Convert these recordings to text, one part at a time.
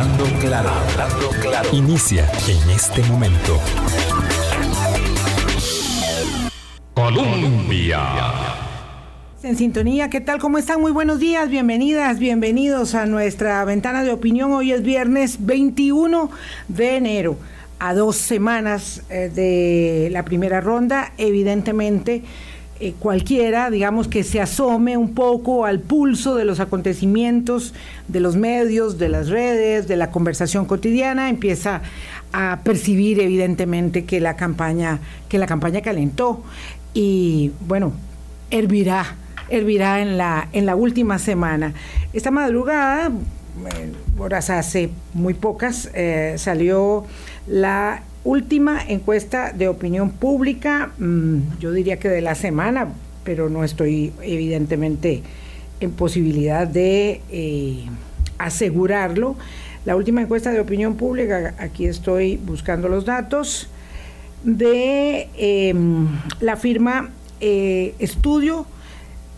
Hablando claro. Inicia en este momento. Colombia. En sintonía, ¿qué tal? ¿Cómo están? Muy buenos días, bienvenidas, bienvenidos a nuestra ventana de opinión. Hoy es viernes 21 de enero, a dos semanas eh, de la primera ronda. Evidentemente, eh, cualquiera, digamos, que se asome un poco al pulso de los acontecimientos, de los medios, de las redes, de la conversación cotidiana, empieza a percibir evidentemente que la campaña, que la campaña calentó y bueno, hervirá hervirá en la, en la última semana. Esta madrugada, eh, horas hace muy pocas, eh, salió la última encuesta de opinión pública, mm, yo diría que de la semana, pero no estoy evidentemente en posibilidad de eh, asegurarlo. La última encuesta de opinión pública, aquí estoy buscando los datos, de em, la firma Estudio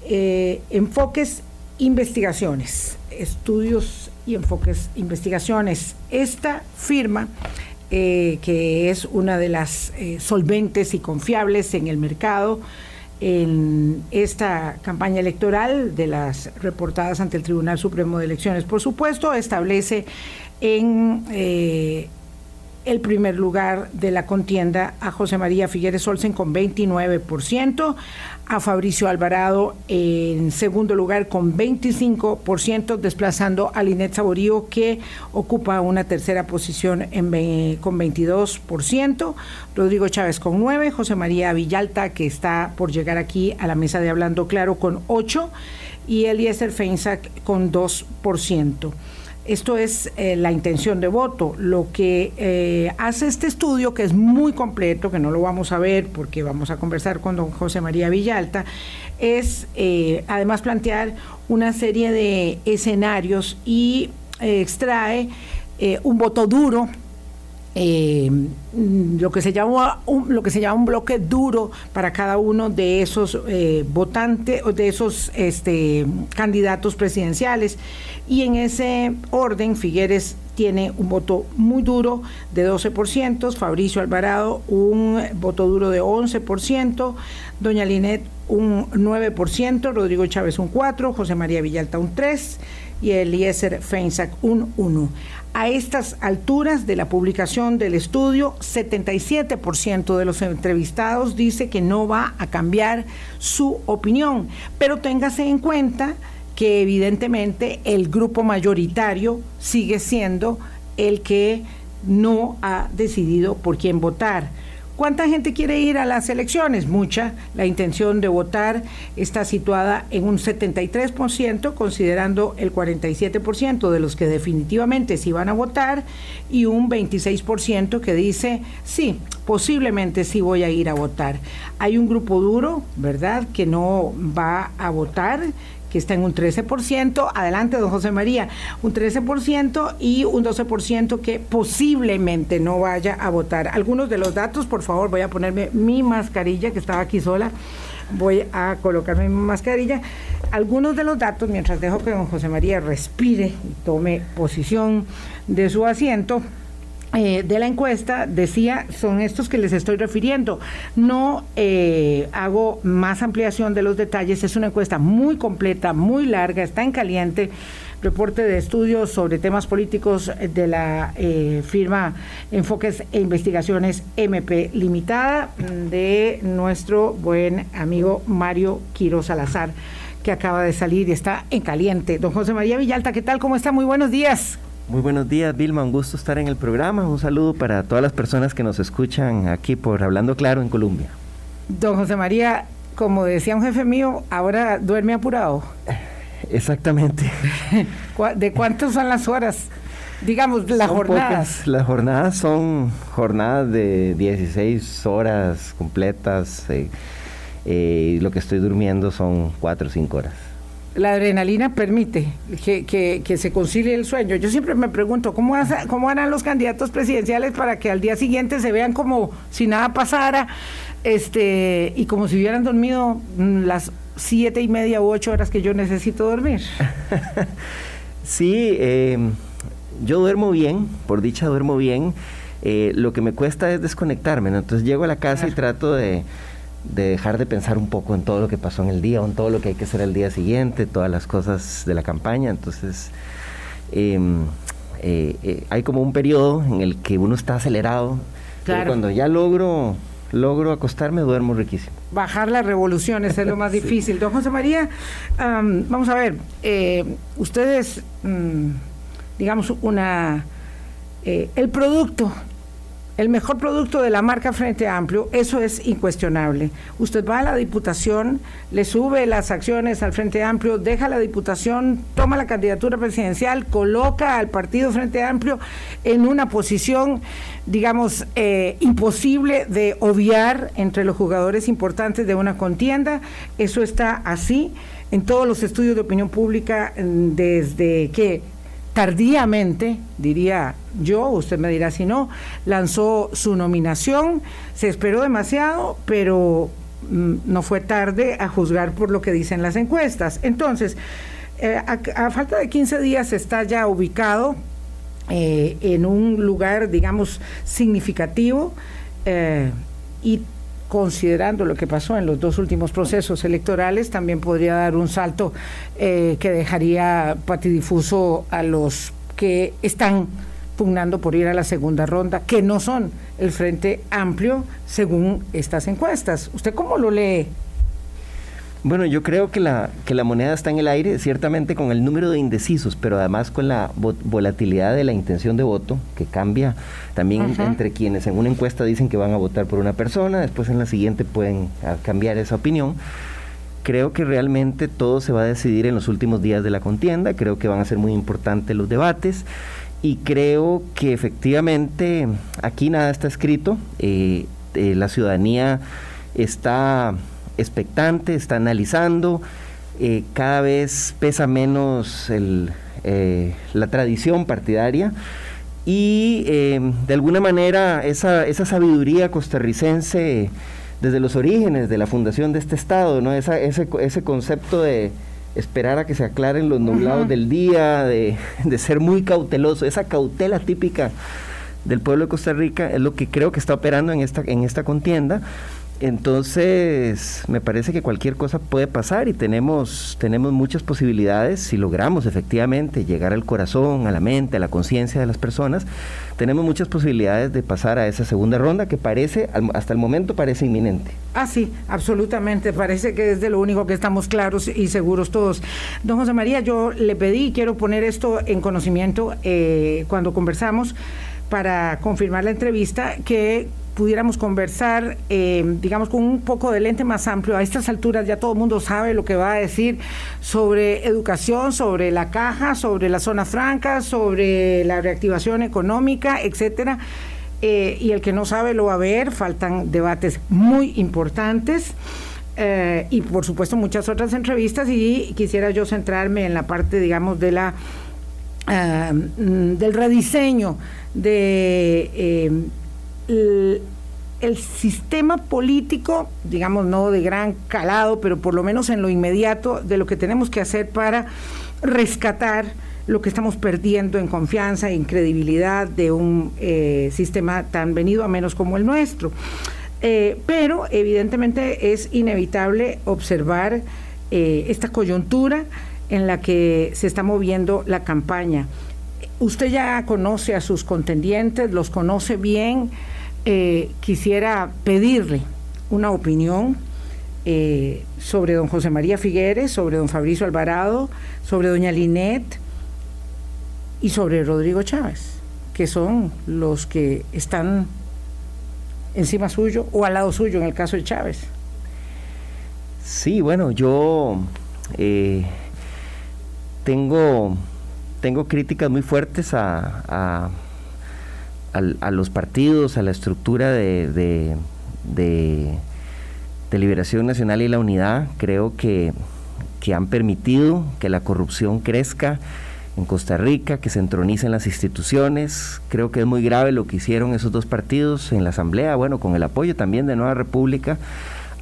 eh, enfoques investigaciones, estudios y enfoques investigaciones. Esta firma, eh, que es una de las eh, solventes y confiables en el mercado, en esta campaña electoral de las reportadas ante el Tribunal Supremo de Elecciones. Por supuesto, establece en el primer lugar de la contienda a José María Figueres Olsen con 29%, a Fabricio Alvarado en segundo lugar con 25%, desplazando a Linet Saborío que ocupa una tercera posición en, con 22%, Rodrigo Chávez con 9%, José María Villalta que está por llegar aquí a la mesa de Hablando Claro con 8% y Eliezer Feinsack con 2%. Esto es eh, la intención de voto. Lo que eh, hace este estudio, que es muy completo, que no lo vamos a ver porque vamos a conversar con don José María Villalta, es eh, además plantear una serie de escenarios y extrae un voto duro eh, lo que se llama un, lo que se llama un bloque duro para cada uno de esos eh, votantes de esos este, candidatos presidenciales y en ese orden Figueres tiene un voto muy duro de 12%, Fabricio Alvarado un voto duro de 11%, Doña Linet un 9%, Rodrigo Chávez un 4%, José María Villalta un 3% y Eliezer Feinsack un 1. A estas alturas de la publicación del estudio, 77% de los entrevistados dice que no va a cambiar su opinión, pero téngase en cuenta que evidentemente el grupo mayoritario sigue siendo el que no ha decidido por quién votar. ¿Cuánta gente quiere ir a las elecciones? Mucha. La intención de votar está situada en un 73%, considerando el 47% de los que definitivamente sí van a votar y un 26% que dice, sí, posiblemente sí voy a ir a votar. Hay un grupo duro, ¿verdad?, que no va a votar, que está en un 13%, adelante don José María, un 13% y un 12% que posiblemente no vaya a votar. Algunos de los datos, por favor, voy a ponerme mi mascarilla que estaba aquí sola, voy a colocarme mi mascarilla. Algunos de los datos, mientras dejo que don José María respire y tome posición de su asiento, eh, de la encuesta decía son estos que les estoy refiriendo. No eh, hago más ampliación de los detalles, es una encuesta muy completa, muy larga, está en caliente. Reporte de estudios sobre temas políticos de la eh, firma Enfoques e Investigaciones MP Limitada de nuestro buen amigo Mario Quiro Salazar, que acaba de salir y está en caliente. Don José María Villalta, ¿qué tal? ¿Cómo está? Muy buenos días. Muy buenos días, Vilma. Un gusto estar en el programa. Un saludo para todas las personas que nos escuchan aquí por Hablando Claro en Colombia. Don José María, como decía un jefe mío, ahora duerme apurado. Exactamente. ¿De cuántas son las horas? Digamos, las jornadas. Las jornadas son jornadas de 16 horas completas. Eh, eh, lo que estoy durmiendo son 4 o 5 horas la adrenalina permite que, se concilie el sueño. Yo siempre me pregunto, ¿cómo, ¿cómo harán los candidatos presidenciales para que al día siguiente se vean como si nada pasara este y como si hubieran dormido mm, las siete y media u ocho horas que yo necesito dormir? sí, eh, yo duermo bien, por dicha duermo bien. Eh, lo que me cuesta es desconectarme, entonces llego a la casa y trato de, dejar de pensar un poco en todo lo que pasó en el día, en todo lo que hay que hacer el día siguiente, todas las cosas de la campaña. Entonces, em, eh, eh, hay como un periodo en el que uno está acelerado, pero cuando ya logro logro acostarme, duermo riquísimo. Bajar las revoluciones es lo más difícil. Don José María, vamos a ver, eh, ustedes, mm, digamos, una... Eh, el producto el mejor producto de la marca Frente Amplio, eso es incuestionable. Usted va a la Diputación, le sube las acciones al Frente Amplio, deja la Diputación, toma la candidatura presidencial, coloca al Partido Frente Amplio en una posición, digamos, eh, imposible de obviar entre los jugadores importantes de una contienda. Eso está así en todos los estudios de opinión pública mm, desde que tardíamente, diría yo, usted me dirá si no, lanzó su nominación, se esperó demasiado, pero mm, no fue tarde a juzgar por lo que dicen las encuestas. Entonces, eh, a, falta de 15 días está ya ubicado eh, en un lugar, digamos, significativo eh, y considerando lo que pasó en los dos últimos procesos electorales, también podría dar un salto eh, que dejaría patidifuso a los que están pugnando por ir a la segunda ronda, que no son el Frente Amplio según estas encuestas. ¿Usted cómo lo lee? Bueno, yo creo que la, que la moneda está en el aire, ciertamente con el número de indecisos, pero además con la volatilidad de la intención de voto, que cambia también entre quienes en una encuesta dicen que van a votar por una persona, después en la siguiente pueden ah, cambiar esa opinión. Creo que realmente todo se va a decidir en los últimos días de la contienda, creo que van a ser muy importantes los debates y creo que efectivamente aquí nada está escrito, eh, eh, la ciudadanía está expectante, está analizando, eh, cada vez pesa menos eh, la tradición partidaria y eh, de alguna manera esa, esa, sabiduría costarricense desde los orígenes de la fundación de este Estado, ¿no? ese, ese, concepto de esperar a que se aclaren los nublados del día, de, de ser muy cauteloso, esa cautela típica del pueblo de Costa Rica es lo que creo que está operando en esta, en esta contienda entonces, me parece que cualquier cosa puede pasar y tenemos, tenemos muchas posibilidades si logramos efectivamente llegar al corazón, a la mente, a la conciencia de las personas. Tenemos muchas posibilidades de pasar a esa segunda ronda que parece, hasta el momento parece inminente. Ah, sí, absolutamente. Parece que es de lo único que estamos claros y seguros todos. Don José María, yo le pedí, quiero poner esto en conocimiento eh, cuando conversamos para confirmar la entrevista, que pudiéramos conversar, eh, digamos, con un poco de lente más amplio. A estas alturas ya todo el mundo sabe lo que va a decir sobre educación, sobre la caja, sobre la zona franca, sobre la reactivación económica, etcétera. Eh, y el que no sabe lo va a ver, faltan debates muy importantes. Eh, y por supuesto muchas otras entrevistas y quisiera yo centrarme en la parte digamos de la del rediseño de el, sistema político, digamos, no de gran calado, pero por lo menos en lo inmediato, de lo que tenemos que hacer para rescatar lo que estamos perdiendo en confianza e credibilidad de un eh, sistema tan venido a menos como el nuestro. Eh, pero evidentemente es inevitable observar eh, esta coyuntura en la que se está moviendo la campaña. Usted ya conoce a sus contendientes, los conoce bien. Eh, quisiera pedirle una opinión eh, sobre don José María Figueres, sobre don Fabricio Alvarado, sobre doña Linet y sobre Rodrigo Chávez, que son los que están encima suyo o al lado suyo en el caso de Chávez. Sí, bueno, yo eh, tengo tengo críticas muy fuertes a, a, los partidos, a la estructura de, de, Liberación Nacional y la Unidad. Creo que, que han permitido que la corrupción crezca en Costa Rica, que se entronicen las instituciones. Creo que es muy grave lo que hicieron esos dos partidos en la Asamblea, bueno, con el apoyo también de Nueva República,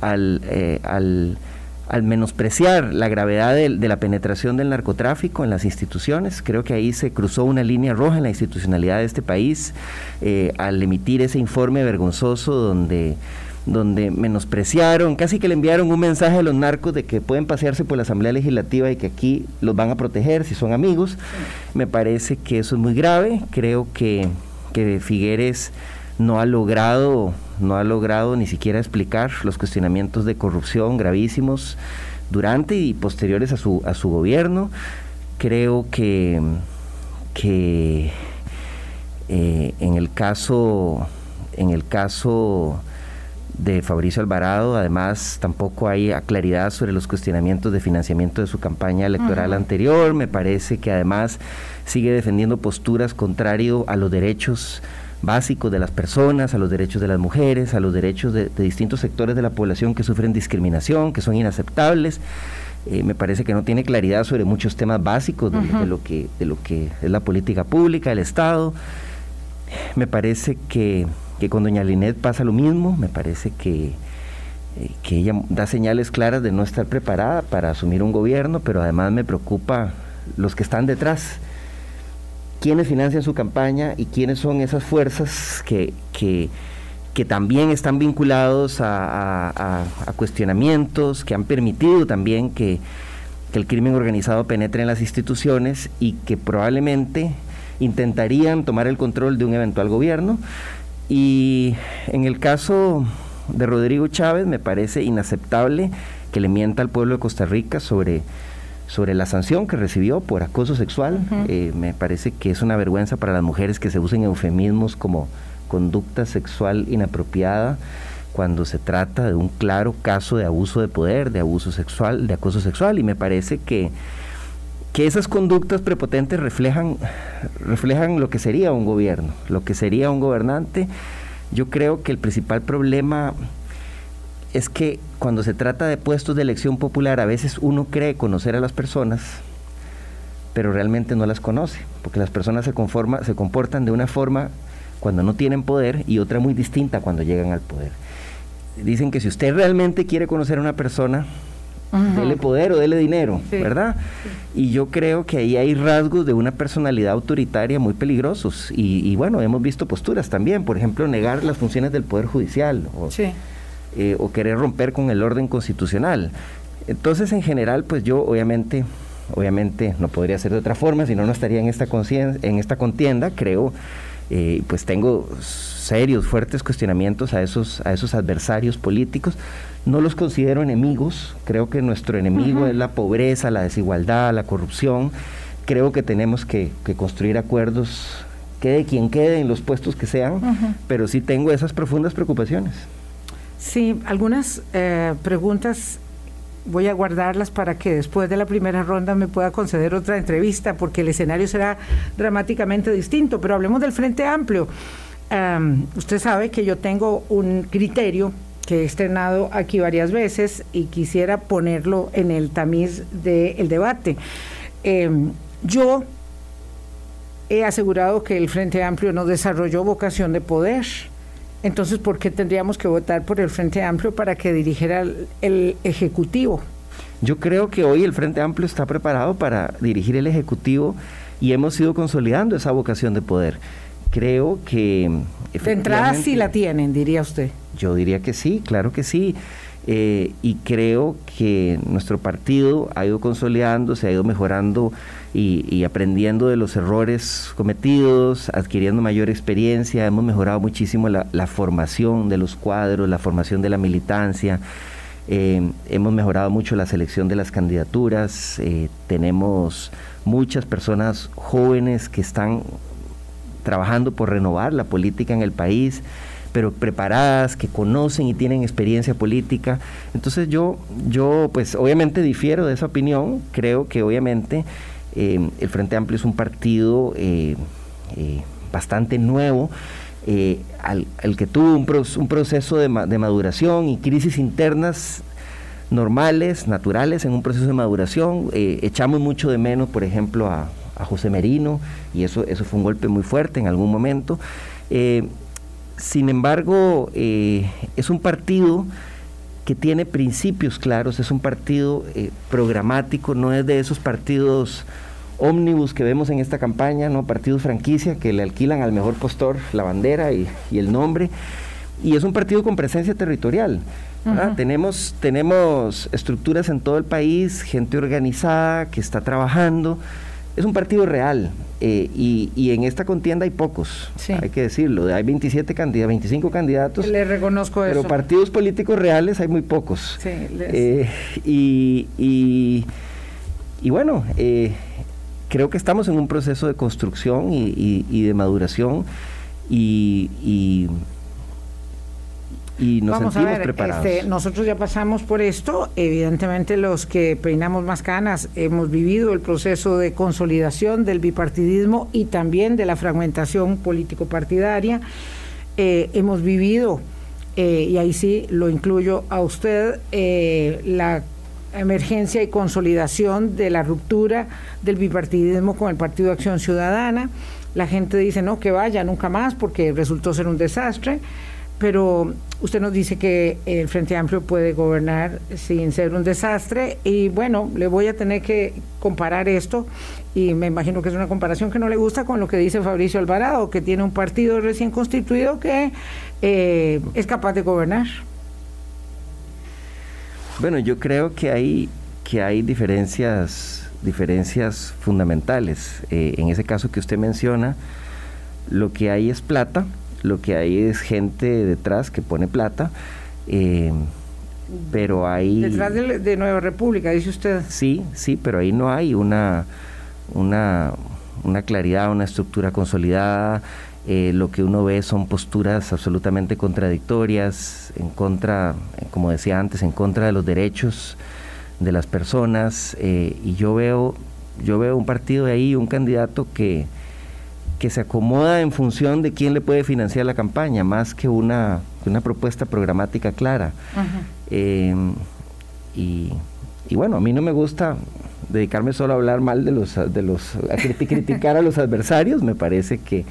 al, eh, al al menospreciar la gravedad de, la penetración del narcotráfico en las instituciones. Creo que ahí se cruzó una línea roja en la institucionalidad de este país eh, al emitir ese informe vergonzoso donde donde menospreciaron, casi que le enviaron un mensaje a los narcos de que pueden pasearse por la Asamblea Legislativa y que aquí los van a proteger si son amigos. Me parece que eso es muy grave. Creo que, que Figueres no ha logrado no ha logrado ni siquiera explicar los cuestionamientos de corrupción gravísimos durante y posteriores a su, a su gobierno. Creo que, que eh, en el caso en el caso de Fabricio Alvarado, además tampoco hay claridad sobre los cuestionamientos de financiamiento de su campaña electoral anterior, me parece que además sigue defendiendo posturas contrario a los derechos básicos de las personas, a los derechos de las mujeres, a los derechos de, distintos sectores de la población que sufren discriminación, que son inaceptables. Eh, me parece que no tiene claridad sobre muchos temas básicos de, lo que, de lo que es la política pública, el Estado. Me parece que, con doña Linet pasa lo mismo, me parece que, eh, que ella da señales claras de no estar preparada para asumir un gobierno, pero además me preocupa los que están detrás quiénes financian su campaña y quiénes son esas fuerzas que, que, también están vinculados a, cuestionamientos, que han permitido también que, el crimen organizado penetre en las instituciones y que probablemente intentarían tomar el control de un eventual gobierno. Y en el caso de Rodrigo Chávez me parece inaceptable que le mienta al pueblo de Costa Rica sobre sobre la sanción que recibió por acoso sexual. Eh, me parece que es una vergüenza para las mujeres que se usen eufemismos como conducta sexual inapropiada cuando se trata de un claro caso de abuso de poder, de abuso sexual, de acoso sexual. Y me parece que, que esas conductas prepotentes reflejan, reflejan lo que sería un gobierno, lo que sería un gobernante. Yo creo que el principal problema es que cuando se trata de puestos de elección popular, a veces uno cree conocer a las personas, pero realmente no las conoce, porque las personas se, conforma, se comportan de una forma cuando no tienen poder y otra muy distinta cuando llegan al poder. Dicen que si usted realmente quiere conocer a una persona, dele poder o dele dinero, ¿verdad? Y yo creo que ahí hay rasgos de una personalidad autoritaria muy peligrosos. Y, bueno, hemos visto posturas también, por ejemplo, negar las funciones del Poder Judicial. O, sí eh, o querer romper con el orden constitucional. Entonces, en general, pues yo obviamente, obviamente no podría ser de otra forma, si no, no estaría en esta, en esta contienda, creo, eh, pues tengo serios, fuertes cuestionamientos a esos, a esos adversarios políticos. No los considero enemigos, creo que nuestro enemigo es la pobreza, la desigualdad, la corrupción. Creo que tenemos que, construir acuerdos, quede quien quede en los puestos que sean, pero sí tengo esas profundas preocupaciones. Sí, algunas eh, preguntas voy a guardarlas para que después de la primera ronda me pueda conceder otra entrevista, porque el escenario será dramáticamente distinto. Pero hablemos del Frente Amplio. usted sabe que yo tengo un criterio que he estrenado aquí varias veces y quisiera ponerlo en el tamiz del debate. Em, yo he asegurado que el Frente Amplio no desarrolló vocación de poder entonces, ¿por qué tendríamos que votar por el Frente Amplio para que dirigiera el, Ejecutivo? Yo creo que hoy el Frente Amplio está preparado para dirigir el Ejecutivo y hemos ido consolidando esa vocación de poder. Creo que... De entrada sí la tienen, diría usted. Yo diría que sí, claro que sí. Eh, y creo que nuestro partido ha ido consolidando, se ha ido mejorando y, aprendiendo de los errores cometidos, adquiriendo mayor experiencia, hemos mejorado muchísimo la, formación de los cuadros, la formación de la militancia, eh, hemos mejorado mucho la selección de las candidaturas, eh, tenemos muchas personas jóvenes que están trabajando por renovar la política en el país pero preparadas, que conocen y tienen experiencia política. Entonces yo, yo pues obviamente difiero de esa opinión, creo que obviamente eh, el Frente Amplio es un partido eh, eh, bastante nuevo, al, que tuvo un, un proceso de, de, maduración y crisis internas normales, naturales, en un proceso de maduración. echamos mucho de menos, por ejemplo, a, a, José Merino, y eso, eso fue un golpe muy fuerte en algún momento. Sin embargo, eh, es un partido que tiene principios claros, es un partido eh, programático, no es de esos partidos ómnibus que vemos en esta campaña, no partidos franquicia que le alquilan al mejor postor la bandera y, el nombre, y es un partido con presencia territorial. tenemos, tenemos estructuras en todo el país, gente organizada que está trabajando, es un partido real eh, y, en esta contienda hay pocos, hay que decirlo, hay 27 candidatos, 25 candidatos. Le reconozco pero partidos políticos reales hay muy pocos. Eh, y, y, bueno, eh, creo que estamos en un proceso de construcción y, de maduración y y nos Vamos sentimos a ver, preparados. Este, nosotros ya pasamos por esto, evidentemente los que peinamos más canas hemos vivido el proceso de consolidación del bipartidismo y también de la fragmentación político-partidaria. Eh, hemos vivido, eh, y ahí sí lo incluyo a usted, eh, la emergencia y consolidación de la ruptura del bipartidismo con el Partido de Acción Ciudadana. La gente dice, no, que vaya, nunca más, porque resultó ser un desastre pero usted nos dice que el Frente Amplio puede gobernar sin ser un desastre y bueno, le voy a tener que comparar esto y me imagino que es una comparación que no le gusta con lo que dice Fabricio Alvarado, que tiene un partido recién constituido que eh, es capaz de gobernar. Bueno, yo creo que hay, que hay diferencias, diferencias fundamentales. Eh, en ese caso que usted menciona, lo que hay es plata, lo que hay es gente detrás que pone plata. Eh, pero hay... Detrás de, Nueva República, dice usted. Sí, sí, pero ahí no hay una, una, una claridad, una estructura consolidada. Eh, lo que uno ve son posturas absolutamente contradictorias, en contra, como decía antes, en contra de los derechos de las personas. Eh, y yo veo, yo veo un partido de ahí, un candidato que, que se acomoda en función de quién le puede financiar la campaña, más que una, una propuesta programática clara. Eh, y, bueno, a mí no me gusta dedicarme solo a hablar mal de los, de los a criticar a los adversarios, me parece que,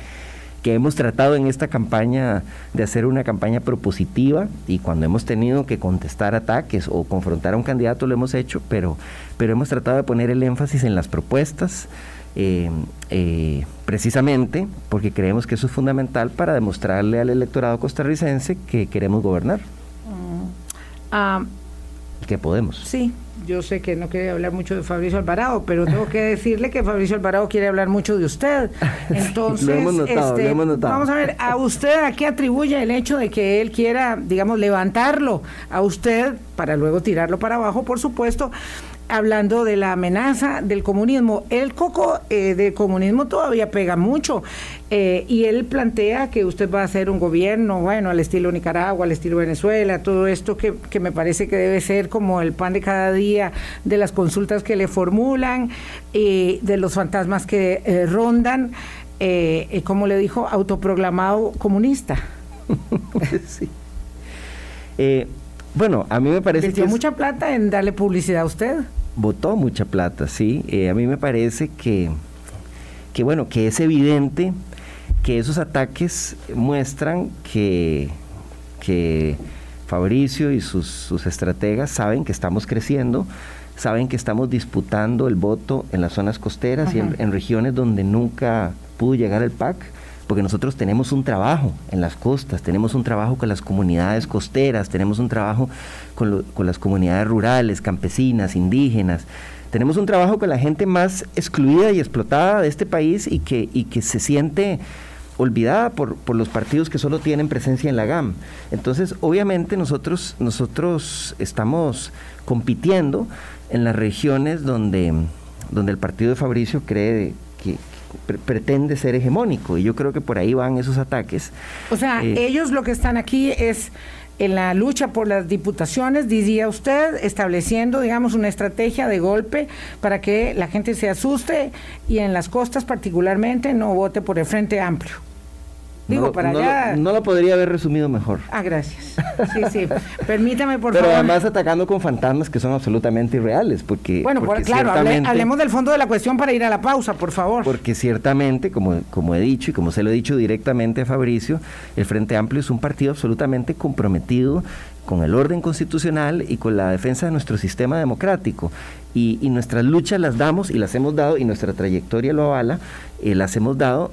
que hemos tratado en esta campaña de hacer una campaña propositiva y cuando hemos tenido que contestar ataques o confrontar a un candidato lo hemos hecho, pero, pero hemos tratado de poner el énfasis en las propuestas, eh, eh, precisamente porque creemos que eso es fundamental para demostrarle al electorado costarricense que queremos gobernar. Ah, que podemos. Sí, yo sé que no quiere hablar mucho de Fabricio Alvarado, pero tengo que decirle que Fabricio Alvarado quiere hablar mucho de usted. Entonces, lo hemos notado, este, hemos notado. vamos a ver, a usted a qué atribuye el hecho de que él quiera, digamos, levantarlo a usted para luego tirarlo para abajo, por supuesto, hablando de la amenaza del comunismo. El coco eh, del comunismo todavía pega mucho eh, y él plantea que usted va a hacer un gobierno, bueno, al estilo Nicaragua, al estilo Venezuela, todo esto que, que me parece que debe ser como el pan de cada día de las consultas que le formulan, y de los fantasmas que eh, rondan, como le dijo, autoprogramado comunista. sí. bueno, a mí me parece que... mucha plata en darle publicidad a usted votó mucha plata, sí. Eh, a mí me parece que, que, bueno, que es evidente que esos ataques muestran que, que Fabricio y sus, sus estrategas saben que estamos creciendo, saben que estamos disputando el voto en las zonas costeras y en, regiones donde nunca pudo llegar el PAC porque nosotros tenemos un trabajo en las costas, tenemos un trabajo con las comunidades costeras, tenemos un trabajo con, las comunidades rurales, campesinas, indígenas, tenemos un trabajo con la gente más excluida y explotada de este país y que, y que se siente olvidada por, por, los partidos que solo tienen presencia en la GAM. Entonces, obviamente nosotros, nosotros estamos compitiendo en las regiones donde, donde el partido de Fabricio cree que, pretende ser hegemónico y yo creo que por ahí van esos ataques. O sea, eh, ellos lo que están aquí es en la lucha por las diputaciones, diría usted, estableciendo, digamos, una estrategia de golpe para que la gente se asuste y en las costas particularmente no vote por el Frente Amplio. Digo, para allá. no lo podría haber resumido mejor. Ah, gracias. Sí, sí. Permítame, por favor. Pero además atacando con fantasmas que son absolutamente irreales, porque. Bueno, claro, hablemos del fondo de la cuestión para ir a la pausa, por favor. Porque ciertamente, como, como he dicho y como se lo he dicho directamente a Fabricio, el Frente Amplio es un partido absolutamente comprometido con el orden constitucional y con la defensa de nuestro sistema democrático. Y, nuestras luchas las damos y las hemos dado, y nuestra trayectoria lo avala, eh, las hemos dado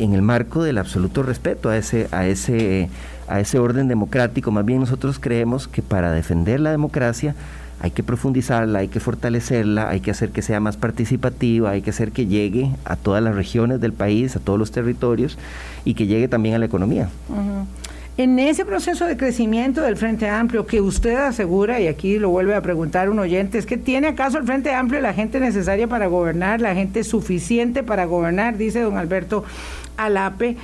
en el marco del absoluto respeto a ese, a ese, a ese orden democrático. Más bien nosotros creemos que para defender la democracia hay que profundizarla, hay que fortalecerla, hay que hacer que sea más participativa, hay que hacer que llegue a todas las regiones del país, a todos los territorios y que llegue también a la economía. En ese proceso de crecimiento del Frente Amplio que usted asegura, y aquí lo vuelve a preguntar un oyente, es que ¿tiene acaso el Frente Amplio la gente necesaria para gobernar, la gente suficiente para gobernar? Dice don Alberto Alape.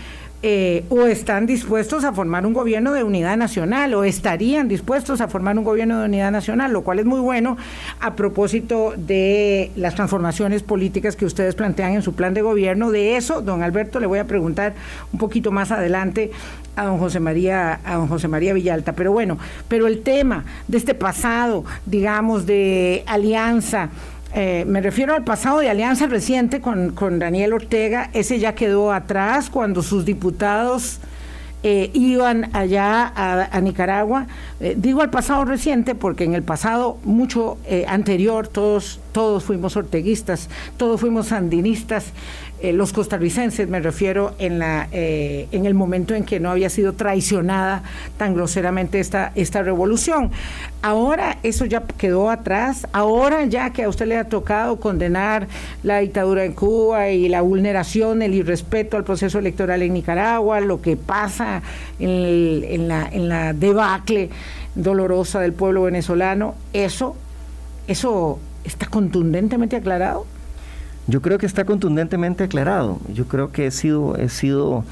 Eh, o están dispuestos a formar un gobierno de unidad nacional o estarían dispuestos a formar un gobierno de unidad nacional, lo cual es muy bueno a propósito de las transformaciones políticas que ustedes plantean en su plan de gobierno. De eso, don Alberto, le voy a preguntar un poquito más adelante a don José María, a don José María Villalta. Pero bueno, pero el tema de este pasado, digamos, de alianza, eh, me refiero al pasado de alianza reciente con, con, Daniel Ortega, ese ya quedó atrás cuando sus diputados eh, iban allá a, Nicaragua. Eh, digo al pasado reciente porque en el pasado mucho anterior todos, todos fuimos orteguistas, todos fuimos sandinistas eh, los costarricenses, me refiero, en, la, eh, en el momento en que no había sido traicionada tan groseramente esta, esta revolución. Ahora eso ya quedó atrás, ahora ya que a usted le ha tocado condenar la dictadura en Cuba y la vulneración, el irrespeto al proceso electoral en Nicaragua, lo que pasa en, la, en la debacle dolorosa del pueblo venezolano, eso, eso está contundentemente aclarado. Yo creo que está contundentemente aclarado. Yo creo que he sido, he sido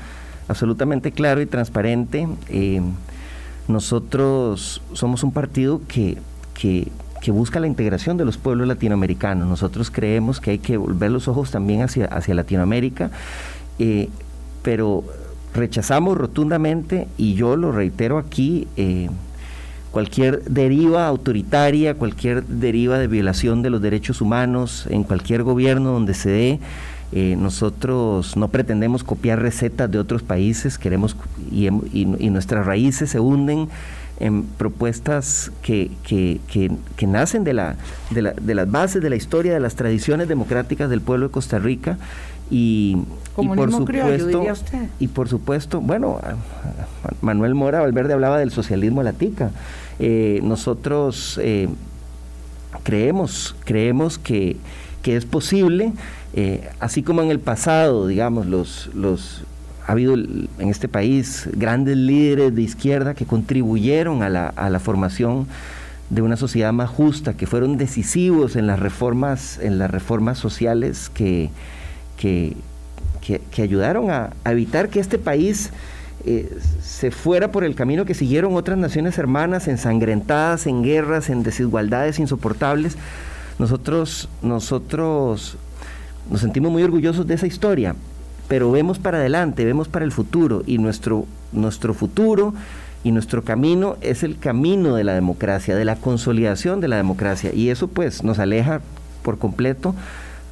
absolutamente claro y transparente. Eh, nosotros somos un partido que, que, busca la integración de los pueblos latinoamericanos. Nosotros creemos que hay que volver los ojos también hacia, hacia Latinoamérica, eh, pero rechazamos rotundamente, y yo lo reitero aquí, eh, cualquier deriva autoritaria, cualquier deriva de violación de los derechos humanos en cualquier gobierno donde se dé. Eh, nosotros no pretendemos copiar recetas de otros países, queremos y, nuestras raíces se hunden en propuestas que, que, que, nacen de, la, de, la, de las bases de la historia, de las tradiciones democráticas del pueblo de Costa Rica y, por supuesto y por supuesto bueno Manuel Mora Valverde hablaba del socialismo a la tica eh, nosotros eh, creemos, creemos que, es posible, eh, así como en el pasado, digamos, los, los, ha habido en este país grandes líderes de izquierda que contribuyeron a la, a la formación de una sociedad más justa, que fueron decisivos en las reformas, en las reformas sociales que, que, que, ayudaron a, evitar que este país eh, se fuera por el camino que siguieron otras naciones hermanas, ensangrentadas, en guerras, en desigualdades insoportables. Nosotros, nosotros nos sentimos muy orgullosos de esa historia, pero vemos para adelante, vemos para el futuro y nuestro, nuestro futuro y nuestro camino es el camino de la democracia, de la consolidación de la democracia y eso pues nos aleja por completo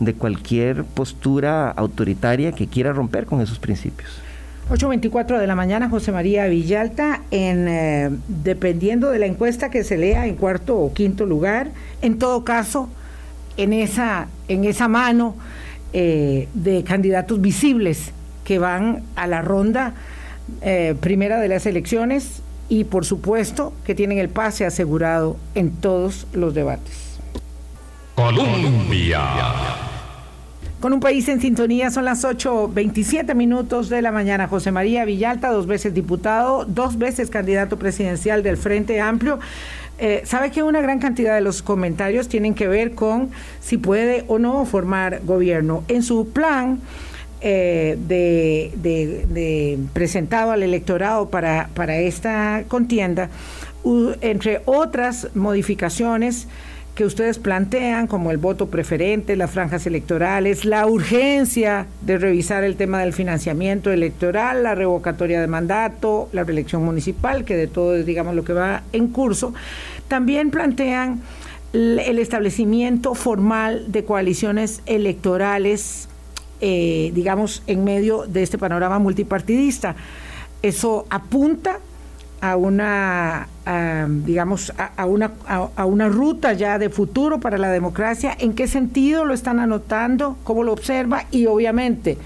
de cualquier postura autoritaria que quiera romper con esos principios. 8.24 de la mañana, José María Villalta, en, eh, dependiendo de la encuesta que se lea en cuarto o quinto lugar, en todo caso, en esa, en esa mano eh, de candidatos visibles que van a la ronda eh, primera de las elecciones y por supuesto que tienen el pase asegurado en todos los debates. Colombia. Con un país en sintonía son las 8.27 minutos de la mañana. José María Villalta, dos veces diputado, dos veces candidato presidencial del Frente Amplio. Eh, sabe que una gran cantidad de los comentarios tienen que ver con si puede o no formar gobierno. En su plan eh, de, presentado al electorado para, para esta contienda, entre otras modificaciones, que ustedes plantean, como el voto preferente, las franjas electorales, la urgencia de revisar el tema del financiamiento electoral, la revocatoria de mandato, la reelección municipal, que de todo es, digamos, lo que va en curso, también plantean el establecimiento formal de coaliciones electorales, eh, digamos, en medio de este panorama multipartidista. Eso apunta a una, digamos, a, una, a, una ruta ya de futuro para la democracia. ¿En qué sentido lo están anotando? ¿Cómo lo observa? Y obviamente,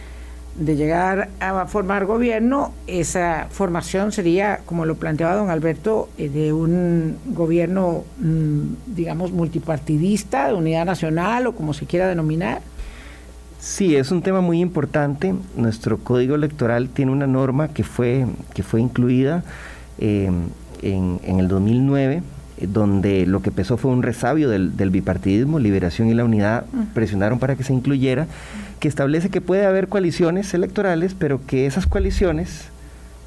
de llegar a formar gobierno, esa formación sería, como lo planteaba don Alberto, eh, de un gobierno, mm, digamos, multipartidista, de unidad nacional o como se quiera denominar. Sí, es un tema muy importante. Nuestro código electoral tiene una norma que fue, que fue incluida eh, en, el 2009, eh, donde lo que empezó fue un resabio del, bipartidismo, Liberación y la Unidad presionaron para que se incluyera, que establece que puede haber coaliciones electorales, pero que esas coaliciones,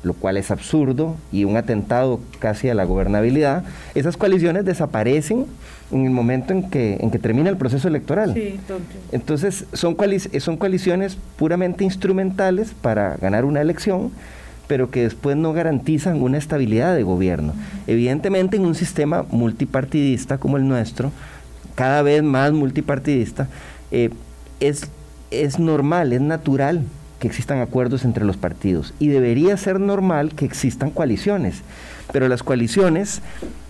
lo cual es absurdo y un atentado casi a la gobernabilidad, esas coaliciones desaparecen en el momento en que, en que termina el proceso electoral. Entonces, son, son coaliciones puramente instrumentales para ganar una elección pero que después no garantizan una estabilidad de gobierno. Evidentemente en un sistema multipartidista como el nuestro, cada vez más multipartidista, eh, es, es normal, es natural que existan acuerdos entre los partidos y debería ser normal que existan coaliciones, pero las coaliciones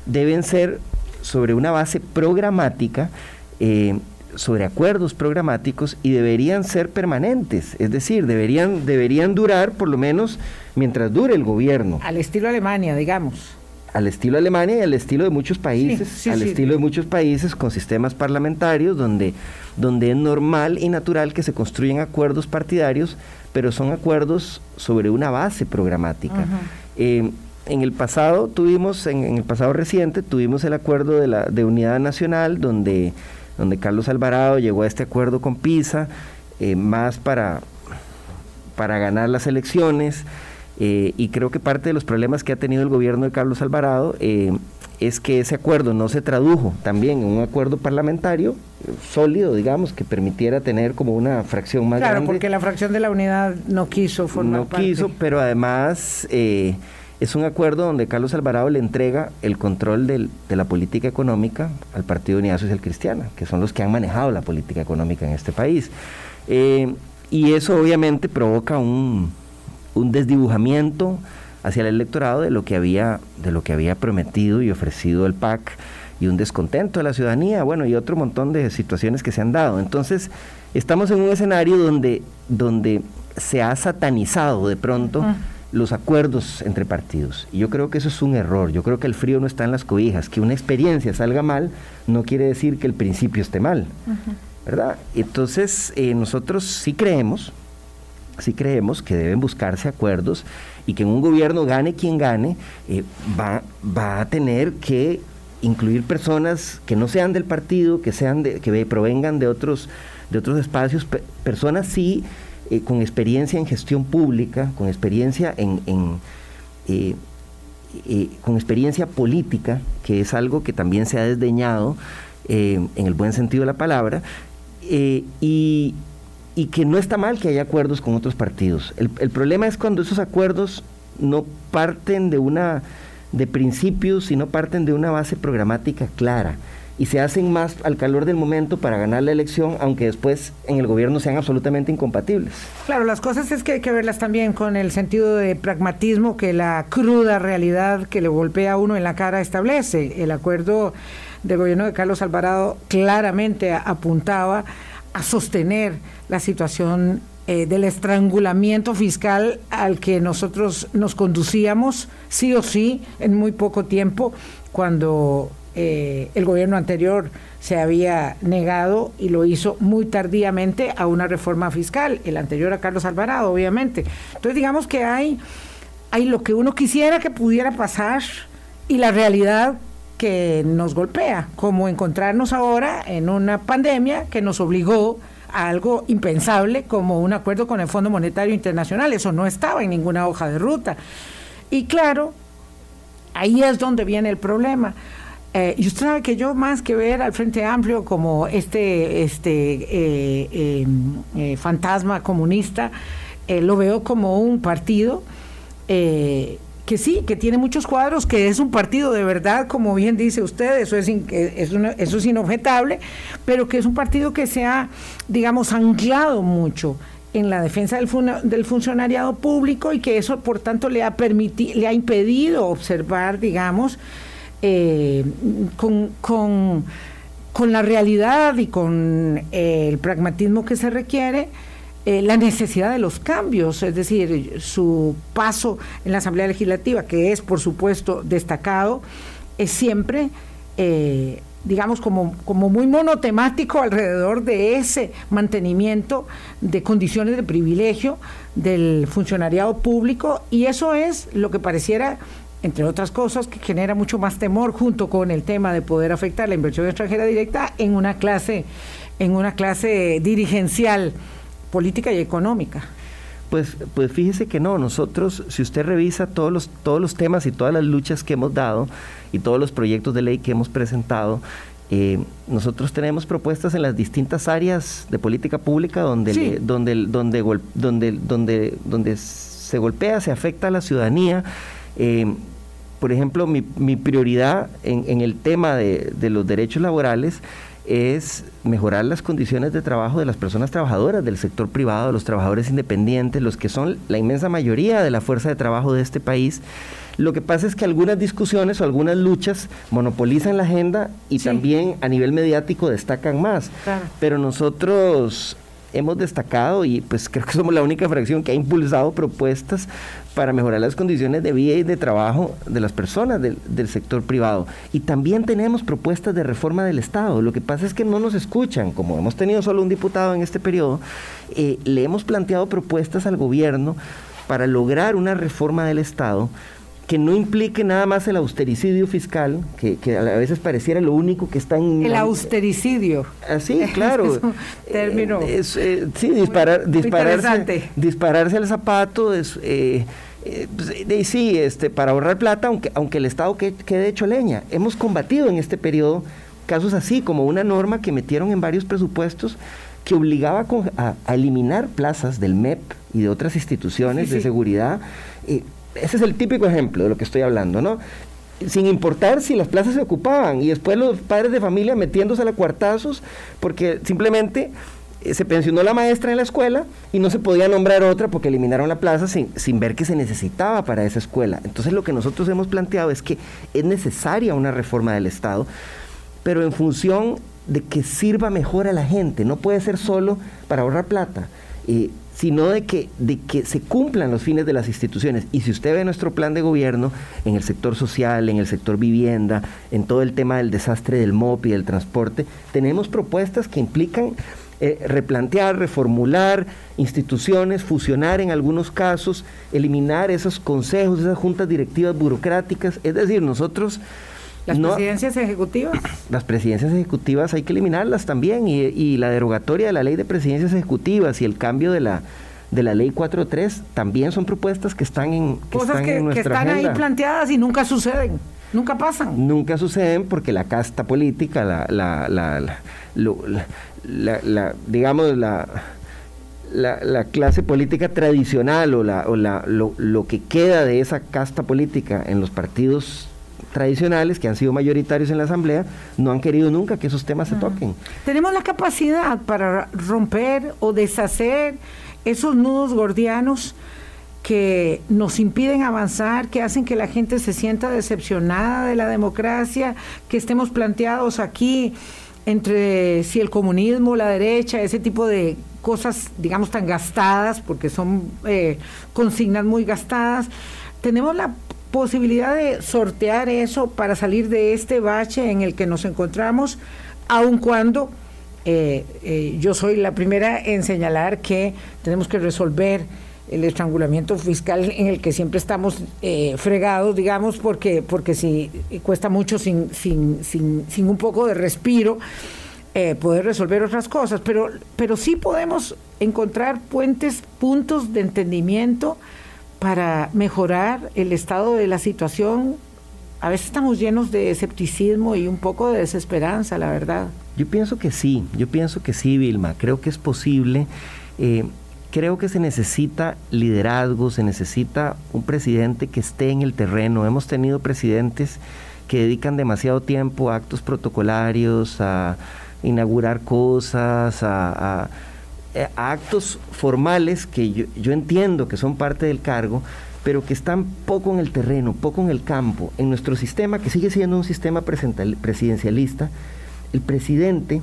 deben ser sobre una base programática, eh, sobre acuerdos programáticos y deberían ser permanentes, es decir, deberían, deberían durar por lo menos mientras dure el gobierno. Al estilo Alemania, digamos. Al estilo Alemania y al estilo de muchos países, al estilo de muchos países con sistemas parlamentarios donde, donde es normal y natural que se construyan acuerdos partidarios, pero son acuerdos sobre una base programática. Eh, en el pasado tuvimos, en, el pasado reciente, tuvimos el acuerdo de, la, de unidad nacional donde donde Carlos Alvarado llegó a este acuerdo con PISA, eh, más para, para ganar las elecciones. Eh, y creo que parte de los problemas que ha tenido el gobierno de Carlos Alvarado eh, es que ese acuerdo no se tradujo también en un acuerdo parlamentario sólido, digamos, que permitiera tener como una fracción más grande. Claro, porque la fracción de la unidad no quiso formar parte. No quiso, pero además es un acuerdo donde Carlos Alvarado le entrega el control de la política económica al Partido Unidad Social Cristiana, que son los que han manejado la política económica en este país. Eh, y eso obviamente provoca un, desdibujamiento hacia el electorado de lo que había de lo que había prometido y ofrecido el PAC y un descontento de la ciudadanía, bueno, y otro montón de situaciones que se han dado. Entonces, estamos en un escenario donde, donde se ha satanizado de pronto los acuerdos entre partidos. Y yo creo que eso es un error. Yo creo que el frío no está en las cobijas. Que una experiencia salga mal no quiere decir que el principio esté mal. ¿Verdad? Entonces, eh, nosotros sí creemos, sí creemos que deben buscarse acuerdos y que en un gobierno gane quien gane, eh, va, va a tener que incluir personas que no sean del partido, que sean de, que provengan de otros, de otros espacios, personas sí eh, con experiencia en gestión pública, con experiencia en, eh, eh, con experiencia política, que es algo que también se ha desdeñado en el buen sentido de la palabra, y, que no está mal que haya acuerdos con otros partidos. El, el problema es cuando esos acuerdos no parten de una de principios, sino parten de una base programática clara y se hacen más al calor del momento para ganar la elección, aunque después en el gobierno sean absolutamente incompatibles. Claro, las cosas es que hay que verlas también con el sentido de pragmatismo que la cruda realidad que le golpea a uno en la cara establece. El acuerdo del gobierno de Carlos Alvarado claramente apuntaba a sostener la situación eh, del estrangulamiento fiscal al que nosotros nos conducíamos sí o sí en muy poco tiempo cuando eh, el gobierno anterior se había negado y lo hizo muy tardíamente a una reforma fiscal, el anterior a Carlos Alvarado, obviamente. Entonces digamos que hay, hay lo que uno quisiera que pudiera pasar y la realidad que nos golpea, como encontrarnos ahora en una pandemia que nos obligó a algo impensable como un acuerdo con el Fondo Monetario Internacional. Eso no estaba en ninguna hoja de ruta. Y claro, ahí es donde viene el problema Eh, y usted sabe que yo más que ver al Frente Amplio como este, este eh, em, fantasma comunista, lo veo como un partido que sí, que tiene muchos cuadros, que es un partido de verdad, como bien dice usted, eso es, eso es inobjetable, pero que es un partido que se ha, digamos, anclado mucho en la defensa del, del funcionariado público y que eso, por tanto, le ha, le ha impedido observar, digamos, eh, con, con, la realidad y con el pragmatismo que se requiere, eh, la necesidad de los cambios, es decir, su paso en la Asamblea Legislativa, que es, por supuesto, destacado, es siempre eh, digamos, como, como muy monotemático alrededor de ese mantenimiento de condiciones de privilegio del funcionariado público y eso es lo que pareciera entre otras cosas, que genera mucho más temor junto con el tema de poder afectar la inversión extranjera directa en una clase, en una clase dirigencial, política y económica. Pues, pues fíjese que no, nosotros, si usted revisa todos los, todos los temas y todas las luchas que hemos dado y todos los proyectos de ley que hemos presentado, eh, nosotros tenemos propuestas en las distintas áreas de política pública donde, donde, donde, donde, donde, donde se golpea, se afecta a la ciudadanía. Eh, por ejemplo, mi, mi prioridad en, en, el tema de, de los derechos laborales es mejorar las condiciones de trabajo de las personas trabajadoras del sector privado, de los trabajadores independientes, los que son la inmensa mayoría de la fuerza de trabajo de este país. Lo que pasa es que algunas discusiones o algunas luchas monopolizan la agenda y también a nivel mediático destacan más. Pero nosotros hemos destacado y pues creo que somos la única fracción que ha impulsado propuestas para mejorar las condiciones de vida y de trabajo de las personas del, sector privado. Y también tenemos propuestas de reforma del Estado. Lo que pasa es que no nos escuchan, como hemos tenido solo un diputado en este periodo, eh, le hemos planteado propuestas al gobierno para lograr una reforma del Estado que no implique nada más el austericidio fiscal, que, a veces pareciera lo único que está en... El austericidio. Así, ah, claro. es un término. Eh, sí, disparar, dispararse, dispararse al zapato es... Eh, eh pues, sí, este, para ahorrar plata, aunque, aunque el Estado quede hecho leña. Hemos combatido en este periodo casos así, como una norma que metieron en varios presupuestos que obligaba a, eliminar plazas del MEP y de otras instituciones de seguridad. Eh, ese es el típico ejemplo de lo que estoy hablando, ¿no? Sin importar si las plazas se ocupaban y después los padres de familia metiéndose a la cuartazos porque simplemente eh, se pensionó la maestra en la escuela y no se podía nombrar otra porque eliminaron la plaza sin, sin, ver que se necesitaba para esa escuela. Entonces lo que nosotros hemos planteado es que es necesaria una reforma del Estado, pero en función de que sirva mejor a la gente, no puede ser solo para ahorrar plata. Eh, sino de que, de que se cumplan los fines de las instituciones. Y si usted ve nuestro plan de gobierno en el sector social, en el sector vivienda, en todo el tema del desastre del MOP y del transporte, tenemos propuestas que implican eh, replantear, reformular instituciones, fusionar en algunos casos, eliminar esos consejos, esas juntas directivas burocráticas. Es decir, nosotros ¿Las presidencias ejecutivas? Las presidencias ejecutivas hay que eliminarlas también y, la derogatoria de la ley de presidencias ejecutivas y el cambio de la de la ley 4.3 también son propuestas que están en que Cosas están que, están ahí planteadas y nunca suceden, nunca pasan. Nunca suceden porque la casta política, la, la, la, la digamos, la, la, clase política tradicional o, la, o la, lo, lo que queda de esa casta política en los partidos tradicionales que han sido mayoritarios en la Asamblea no han querido nunca que esos temas se toquen. Tenemos la capacidad para romper o deshacer esos nudos gordianos que nos impiden avanzar, que hacen que la gente se sienta decepcionada de la democracia, que estemos planteados aquí entre si el comunismo, la derecha, ese tipo de cosas, digamos, tan gastadas, porque son eh, consignas muy gastadas. Tenemos la posibilidad de sortear eso para salir de este bache en el que nos encontramos, aun cuando eh, eh, yo soy la primera en señalar que tenemos que resolver el estrangulamiento fiscal en el que siempre estamos eh, fregados, digamos, porque, porque si cuesta mucho sin, sin, sin, sin un poco de respiro poder resolver otras cosas, pero, pero sí podemos encontrar puentes, puntos de entendimiento, para mejorar el estado de la situación a veces estamos llenos de escepticismo y un poco de desesperanza, la verdad. Yo pienso que sí, yo pienso que sí, Vilma, creo que es posible. Eh, creo que se necesita liderazgo, se necesita un presidente que esté en el terreno. Hemos tenido presidentes que dedican demasiado tiempo a actos protocolarios, a inaugurar cosas, a, actos formales que yo, yo entiendo que son parte del cargo, pero que están poco en el terreno, poco en el campo. En nuestro sistema, que sigue siendo un sistema presidencialista, el presidente,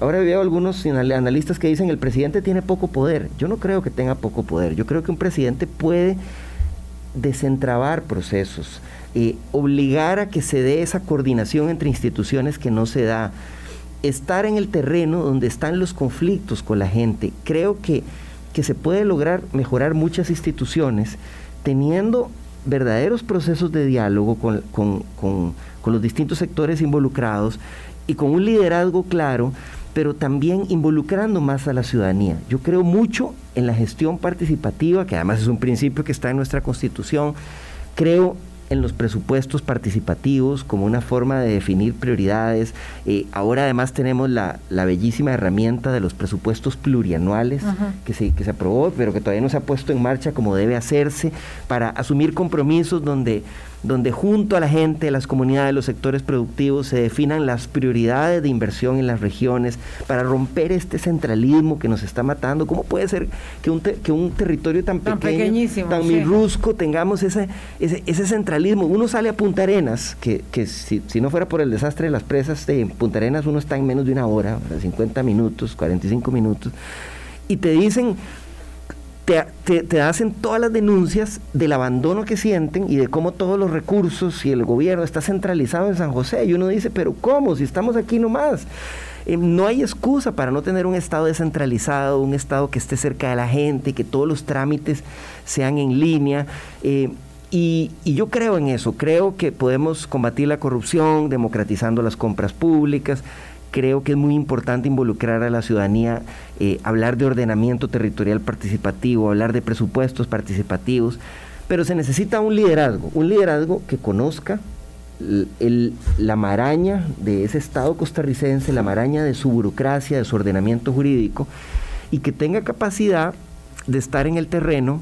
ahora veo algunos analistas que dicen el presidente tiene poco poder. Yo no creo que tenga poco poder. Yo creo que un presidente puede desentrabar procesos, eh, obligar a que se dé esa coordinación entre instituciones que no se da, estar en el terreno donde están los conflictos con la gente. Creo que, que se puede lograr mejorar muchas instituciones teniendo verdaderos procesos de diálogo con, los distintos sectores involucrados y con un liderazgo claro, pero también involucrando más a la ciudadanía. Yo creo mucho en la gestión participativa, que además es un principio que está en nuestra constitución. Creo en los presupuestos participativos como una forma de definir prioridades. Eh, ahora además tenemos la, bellísima herramienta de los presupuestos plurianuales que, se, que se aprobó, pero que todavía no se ha puesto en marcha como debe hacerse para asumir compromisos donde donde junto a la gente, las comunidades, los sectores productivos se definan las prioridades de inversión en las regiones para romper este centralismo que nos está matando. ¿Cómo puede ser que un, que un territorio tan, pequeño, tan mirrusco, tengamos ese, ese, centralismo? Uno sale a Punta Arenas, que, si, no fuera por el desastre de las presas de Punta Arenas, uno está en menos de una hora, 50 minutos, 45 minutos, y te dicen te, hacen todas las denuncias del abandono que sienten y de cómo todos los recursos y el gobierno está centralizado en San José. Y uno dice, pero ¿cómo? Si estamos aquí nomás. Eh, no hay excusa para no tener un Estado descentralizado, un Estado que esté cerca de la gente, que todos los trámites sean en línea. Eh, y, yo creo en eso, creo que podemos combatir la corrupción democratizando las compras públicas, creo que es muy importante involucrar a la ciudadanía, eh, hablar de ordenamiento territorial participativo, hablar de presupuestos participativos, pero se necesita un liderazgo, un liderazgo que conozca la maraña de ese Estado costarricense, la maraña de su burocracia, de su ordenamiento jurídico, y que tenga capacidad de estar en el terreno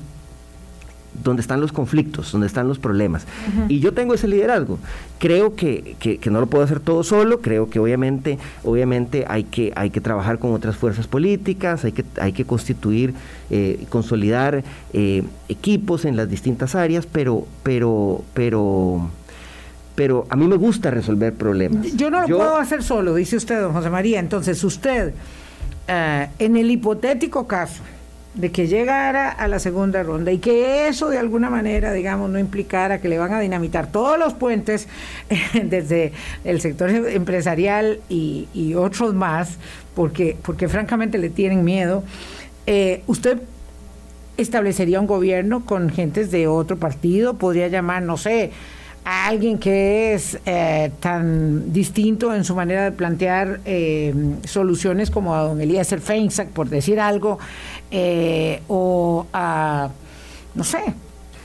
donde están los conflictos, donde están los problemas. Y yo tengo ese liderazgo. Creo que, no lo puedo hacer todo solo, creo que obviamente, obviamente hay, que, hay que trabajar con otras fuerzas políticas, hay que, hay que constituir, eh, consolidar eh, equipos en las distintas áreas, pero, pero, pero, pero a mí me gusta resolver problemas. Yo no lo puedo hacer solo, dice usted, don José María. Entonces, usted, eh, en el hipotético caso, de que llegara a la segunda ronda y que eso de alguna manera, digamos, no implicara que le van a dinamitar todos los puentes desde el sector empresarial y, otros más, porque, porque francamente le tienen miedo, eh, usted establecería un gobierno con gentes de otro partido, podría llamar, no sé, a alguien que es eh, tan distinto en su manera de plantear eh, soluciones como a don Elías Feinsack, por decir algo, eh, o a, no sé,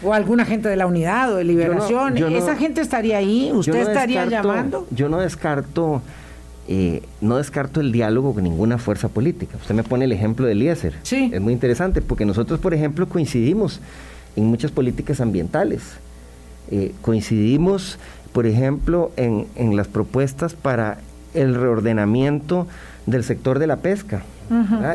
o alguna gente de la unidad o de liberación. ¿Esa gente estaría ahí? ¿Usted estaría llamando? Yo no descarto... no descarto el diálogo con ninguna fuerza política. Usted me pone el ejemplo de Eliezer. Sí. Es muy interesante porque nosotros, por ejemplo, coincidimos en muchas políticas ambientales. Eh, coincidimos, por ejemplo, en, en las propuestas para el reordenamiento del sector de la pesca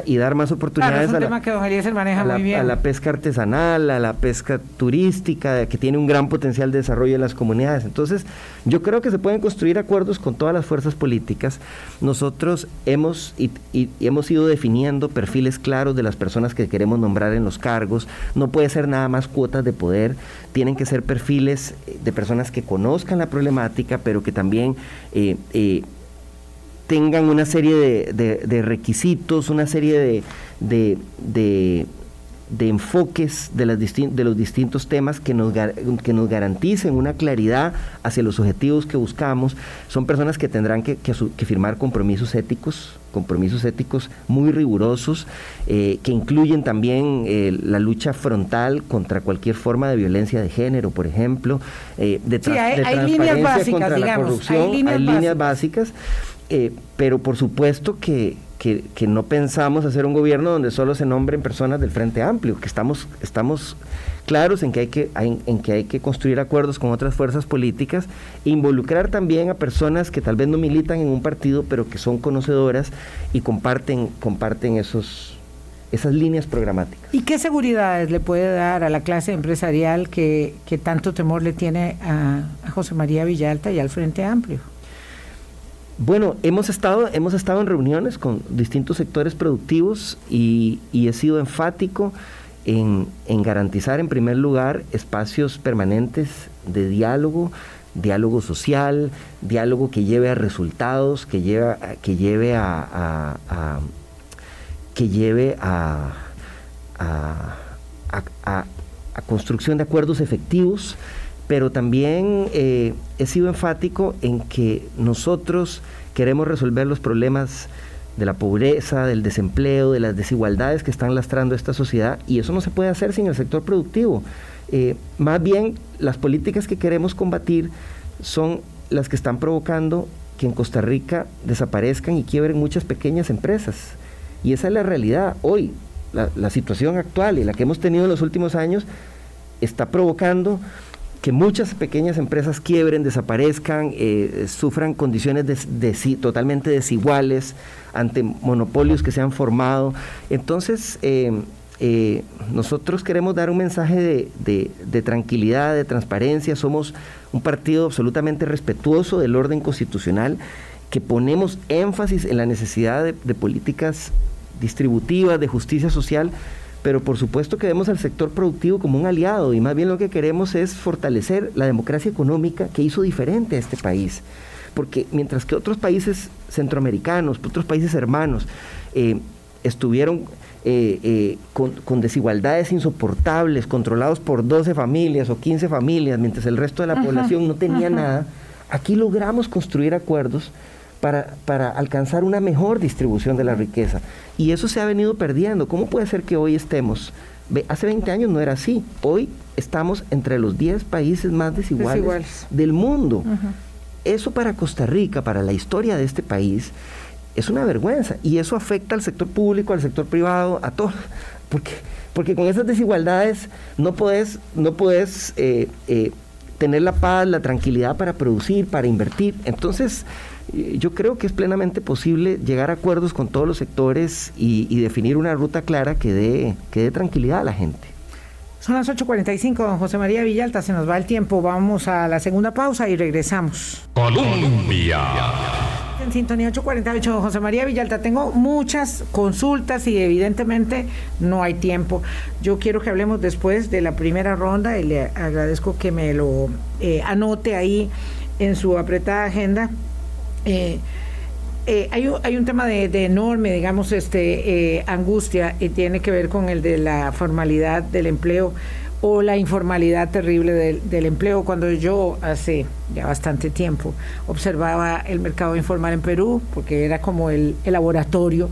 y dar más oportunidades a, la, pesca artesanal, a la pesca turística, que tiene un gran potencial de desarrollo en las comunidades. Entonces, yo creo que se pueden construir acuerdos con todas las fuerzas políticas. Nosotros hemos, y, hemos ido definiendo perfiles claros de las personas que queremos nombrar en los cargos. No puede ser nada más cuotas de poder, tienen que ser perfiles de personas que conozcan la problemática, pero que también... Eh, eh, tengan una serie de, requisitos, una serie de, de enfoques de, las de los distintos temas que nos, que nos garanticen una claridad hacia los objetivos que buscamos. Son personas que tendrán que, que, firmar compromisos éticos, compromisos éticos muy rigurosos, eh, que incluyen también eh, la lucha frontal contra cualquier forma de violencia de género, por ejemplo, eh, de, sí, hay, líneas básicas, contra la corrupción, hay líneas, básicas, pero por supuesto que no pensamos hacer un gobierno donde solo se nombren personas del Frente Amplio, que estamos, estamos claros en que, hay que, construir acuerdos con otras fuerzas políticas, involucrar también a personas que tal vez no militan en un partido, pero que son conocedoras y comparten, comparten esos, esas líneas programáticas. ¿Y qué seguridades le puede dar a la clase empresarial que, tanto temor le tiene a José María Villalta y al Frente Amplio? Bueno, hemos estado, hemos estado en reuniones con distintos sectores productivos y, he sido enfático en, garantizar en primer lugar espacios permanentes de diálogo, diálogo social, diálogo que lleve a resultados, que lleve, que lleve a, que lleve a, a, construcción de acuerdos efectivos pero también eh, he sido enfático en que nosotros queremos resolver los problemas de la pobreza, del desempleo, de las desigualdades que están lastrando esta sociedad y eso no se puede hacer sin el sector productivo. Eh, más bien, las políticas que queremos combatir son las que están provocando que en Costa Rica desaparezcan y quiebren muchas pequeñas empresas. Y esa es la realidad. Hoy, la situación actual y la que hemos tenido en los últimos años está provocando que muchas pequeñas empresas quiebren, desaparezcan, eh, sufran condiciones totalmente desiguales ante monopolios que se han formado. Entonces, eh, eh, nosotros queremos dar un mensaje de, tranquilidad, de transparencia. Somos un partido absolutamente respetuoso del orden constitucional, que ponemos énfasis en la necesidad de políticas distributivas, de justicia social, pero por supuesto que vemos al sector productivo como un aliado y más bien lo que queremos es fortalecer la democracia económica que hizo diferente a este país. Porque mientras que otros países centroamericanos, otros países hermanos, eh, estuvieron eh, eh, con, desigualdades insoportables, controlados por 12 familias o 15 familias, mientras el resto de la población no tenía nada, aquí logramos construir acuerdos para, para, alcanzar una mejor distribución de la riqueza. Y eso se ha venido perdiendo. ¿Cómo puede ser que hoy estemos? Hace 20 años no era así. Hoy estamos entre los 10 países más desiguales, del mundo. Eso para Costa Rica, para la historia de este país, es una vergüenza. Y eso afecta al sector público, al sector privado, a todos. Porque, porque con esas desigualdades no puedes, no puedes eh, eh, tener la paz, la tranquilidad para producir, para invertir. Entonces, yo creo que es plenamente posible llegar a acuerdos con todos los sectores y, definir una ruta clara que dé, que dé tranquilidad a la gente. Son las 8.45, don José María Villalta, se nos va el tiempo. Vamos a la segunda pausa y regresamos. Colombia. En sintonía 848, don José María Villalta, tengo muchas consultas y evidentemente no hay tiempo. Yo quiero que hablemos después de la primera ronda y le agradezco que me lo eh, anote ahí en su apretada agenda eh, eh, hay, un, hay, un, tema de, enorme, digamos, este, eh, angustia y tiene que ver con el de la formalidad del empleo o la informalidad terrible del, empleo. Cuando yo hace ya bastante tiempo observaba el mercado informal en Perú, porque era como el, laboratorio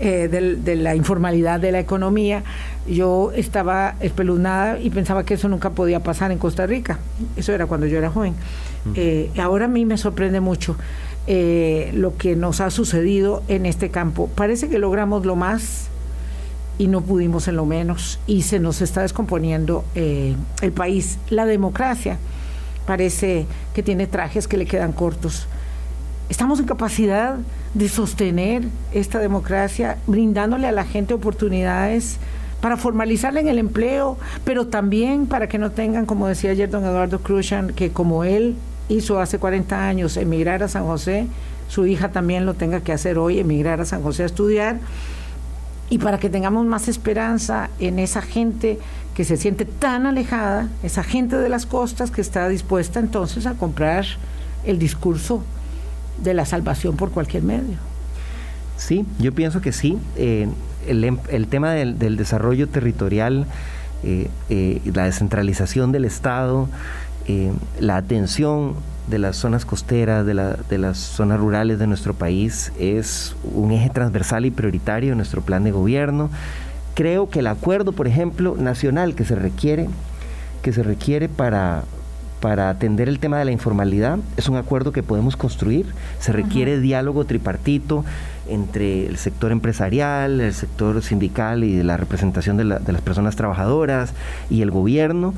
de la informalidad de la economía, yo estaba espeluznada y pensaba que eso nunca podía pasar en Costa Rica. Eso era cuando yo era joven. ahora a mí me sorprende mucho eh, lo que nos ha sucedido en este campo. Parece que logramos lo más y no pudimos en lo menos y se nos está descomponiendo eh, el país. La democracia parece que tiene trajes que le quedan cortos. Estamos en capacidad de sostener esta democracia brindándole a la gente oportunidades para formalizarla en el empleo, pero también para que no tengan, como decía ayer don Eduardo Cruzan, que como él hizo hace 40 años emigrar a San José, su hija también lo tenga que hacer hoy, emigrar a San José a estudiar, y para que tengamos más esperanza en esa gente que se siente tan alejada, esa gente de las costas que está dispuesta entonces a comprar el discurso de la salvación por cualquier medio. Sí, yo pienso que sí. Eh, el, tema del, desarrollo territorial, eh, eh, la descentralización del Estado, la atención de las zonas costeras, de, de, las zonas rurales de nuestro país es un eje transversal y prioritario en nuestro plan de gobierno. Creo que el acuerdo, por ejemplo, nacional que se requiere, que se requiere para, para atender el tema de la informalidad es un acuerdo que podemos construir. Se requiere diálogo tripartito entre el sector empresarial, el sector sindical y de la representación de, las personas trabajadoras y el gobierno.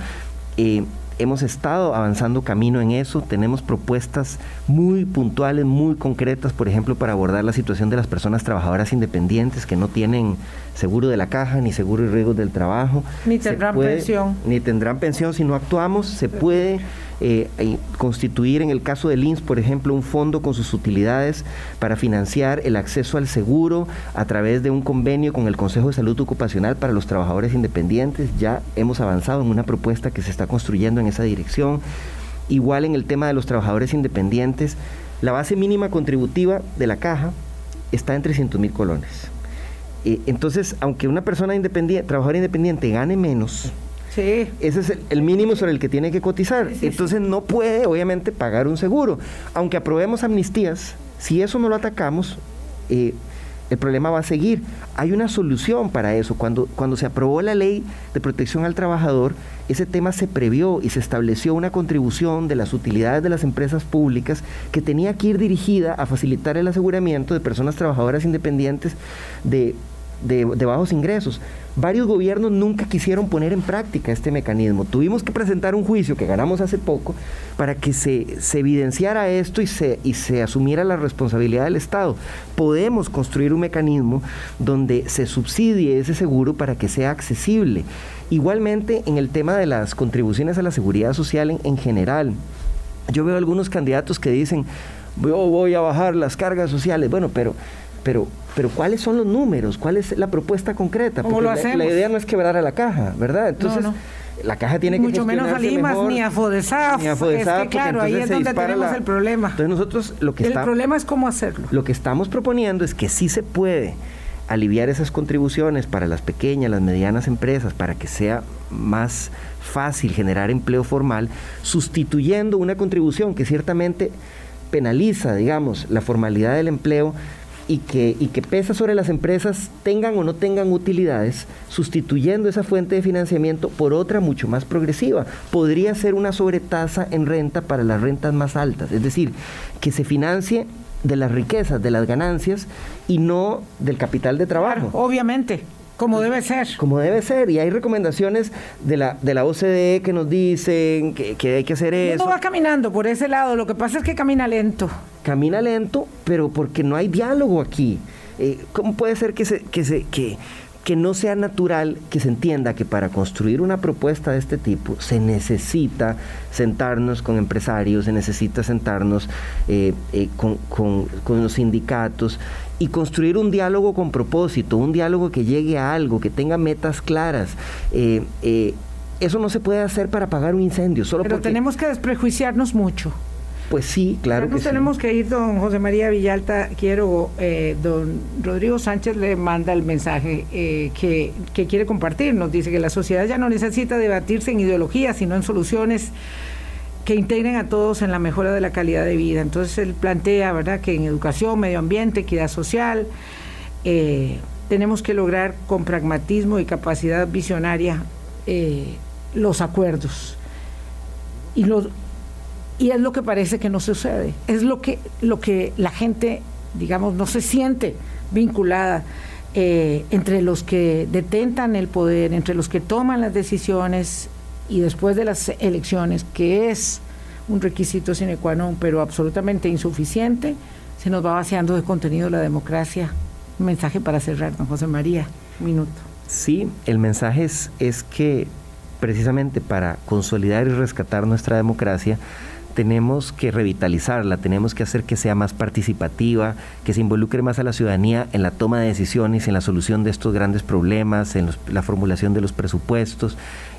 Eh, hemos estado avanzando camino en eso, tenemos propuestas muy puntuales, muy concretas, por ejemplo, para abordar la situación de las personas trabajadoras independientes que no tienen seguro de la caja, ni seguro y riesgos del trabajo. Ni tendrán pensión. Ni tendrán pensión si no actuamos, se puede eh, constituir en el caso del INS, por ejemplo, un fondo con sus utilidades para financiar el acceso al seguro a través de un convenio con el Consejo de Salud Ocupacional para los trabajadores independientes. Ya hemos avanzado en una propuesta que se está construyendo en esa dirección. Igual en el tema de los trabajadores independientes, la base mínima contributiva de la caja está en 300 mil colones. Eh, entonces, aunque una persona independiente, trabajadora independiente gane menos, ese es el, mínimo sobre el que tiene que cotizar. Entonces no puede, obviamente, pagar un seguro. Aunque aprobemos amnistías, si eso no lo atacamos, eh, el problema va a seguir. Hay una solución para eso. Cuando, cuando se aprobó la ley de protección al trabajador, ese tema se previó y se estableció una contribución de las utilidades de las empresas públicas que tenía que ir dirigida a facilitar el aseguramiento de personas trabajadoras independientes de de, bajos ingresos. Varios gobiernos nunca quisieron poner en práctica este mecanismo. Tuvimos que presentar un juicio que ganamos hace poco para que se, evidenciara esto y se, y se asumiera la responsabilidad del Estado. Podemos construir un mecanismo donde se subsidie ese seguro para que sea accesible. Igualmente en el tema de las contribuciones a la seguridad social en, en general. Yo veo algunos candidatos que dicen, yo voy a bajar las cargas sociales. Bueno, pero pero, pero ¿cuáles son los números? ¿Cuál es la propuesta concreta? Porque la, idea no es quebrar a la caja, ¿verdad? Entonces, la caja tiene que Mucho menos a Limas, ni a Fodesaf. Ni a Fodesaf, es que, claro, ahí es donde tenemos el problema. Entonces nosotros lo que El problema es cómo hacerlo. Lo que estamos proponiendo es que sí se puede aliviar esas contribuciones para las pequeñas, las medianas empresas, para que sea más fácil generar empleo formal, sustituyendo una contribución que ciertamente penaliza, digamos, la formalidad del empleo y que, y que pesa sobre las empresas tengan o no tengan utilidades, sustituyendo esa fuente de financiamiento por otra mucho más progresiva. Podría ser una sobretasa en renta para las rentas más altas, es decir, que se financie de las riquezas, de las ganancias y no del capital de trabajo. obviamente. Como debe ser. Como debe ser. Y hay recomendaciones de la, de la OCDE que nos dicen que, hay que hacer eso. No va caminando por ese lado. Lo que pasa es que camina lento. Camina lento, pero porque no hay diálogo aquí. Eh, ¿Cómo puede ser que, se, que, se, que, que no sea natural que se entienda que para construir una propuesta de este tipo se necesita sentarnos con empresarios, se necesita sentarnos eh, eh, con, con, con los sindicatos y construir un diálogo con propósito, un diálogo que llegue a algo, que tenga metas claras. Eh, eh, eso no se puede hacer para apagar un incendio. Solo Pero tenemos que desprejuiciarnos mucho. Pues sí, claro. nos tenemos que ir, don José María Villalta. Quiero, eh, don Rodrigo Sánchez le manda el mensaje que, que quiere compartir. Nos dice que la sociedad ya no necesita debatirse en ideologías, sino en soluciones que integren a todos en la mejora de la calidad de vida. Entonces él plantea, ¿verdad?, que en educación, medio ambiente, equidad social, eh, tenemos que lograr con pragmatismo y capacidad visionaria eh, los acuerdos. Y, y es lo que parece que no sucede. Es lo que, lo que la gente, digamos, no se siente vinculada. Eh, entre los que detentan el poder, entre los que toman las decisiones y después de las elecciones, que es un requisito sine qua non, pero absolutamente insuficiente, se nos va vaciando de contenido la democracia. Un mensaje para cerrar, don José María, un minuto. Sí, el mensaje es, es que precisamente para consolidar y rescatar nuestra democracia, tenemos que revitalizarla, tenemos que hacer que sea más participativa, que se involucre más a la ciudadanía en la toma de decisiones, en la solución de estos grandes problemas, en la formulación de los presupuestos,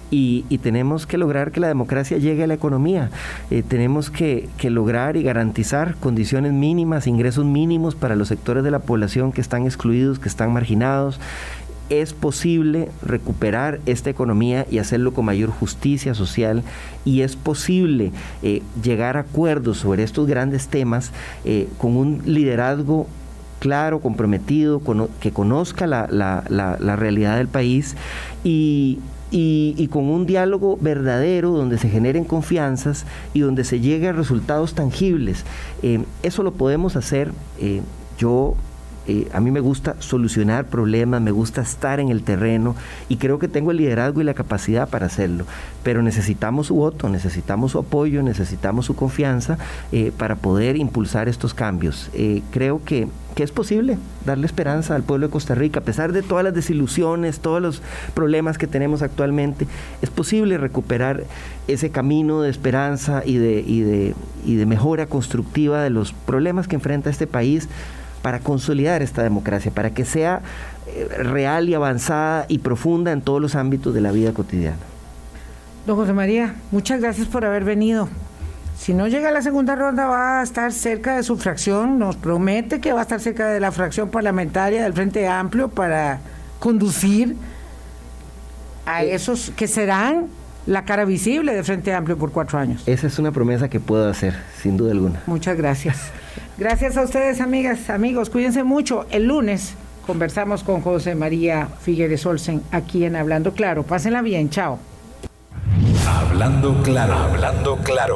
y, tenemos que lograr que la democracia llegue a la economía. Eh, tenemos que, lograr y garantizar condiciones mínimas, ingresos mínimos para los sectores de la población que están excluidos, que están marginados. Es posible recuperar esta economía y hacerlo con mayor justicia social y es posible eh, llegar a acuerdos sobre estos grandes temas eh, con un liderazgo claro, comprometido, que conozca la, la realidad del país y, y, con un diálogo verdadero donde se generen confianzas y donde se llegue a resultados tangibles. Eh, eso lo podemos hacer. Eh, yo eh, a mí me gusta solucionar problemas, me gusta estar en el terreno y creo que tengo el liderazgo y la capacidad para hacerlo. Pero necesitamos su voto, necesitamos su apoyo, necesitamos su confianza eh, para poder impulsar estos cambios. Eh, creo que, que es posible darle esperanza al pueblo de Costa Rica, a pesar de todas las desilusiones, todos los problemas que tenemos actualmente, es posible recuperar ese camino de esperanza y de, y de, y de mejora constructiva de los problemas que enfrenta este país para consolidar esta democracia, para que sea eh, real y avanzada y profunda en todos los ámbitos de la vida cotidiana. Don José María, muchas gracias por haber venido. Si no llega a la segunda ronda, va a estar cerca de su fracción. Nos promete que va a estar cerca de la fracción parlamentaria del Frente Amplio para conducir a eh. esos que serán la cara visible de Frente Amplio por cuatro años. Esa es una promesa que puedo hacer, sin duda alguna. Muchas gracias. Gracias a ustedes, amigas, amigos. Cuídense mucho. El lunes conversamos con José María Figueres Olsen aquí en Hablando Claro. Pásenla bien. Chao. Hablando Claro. Hablando Claro.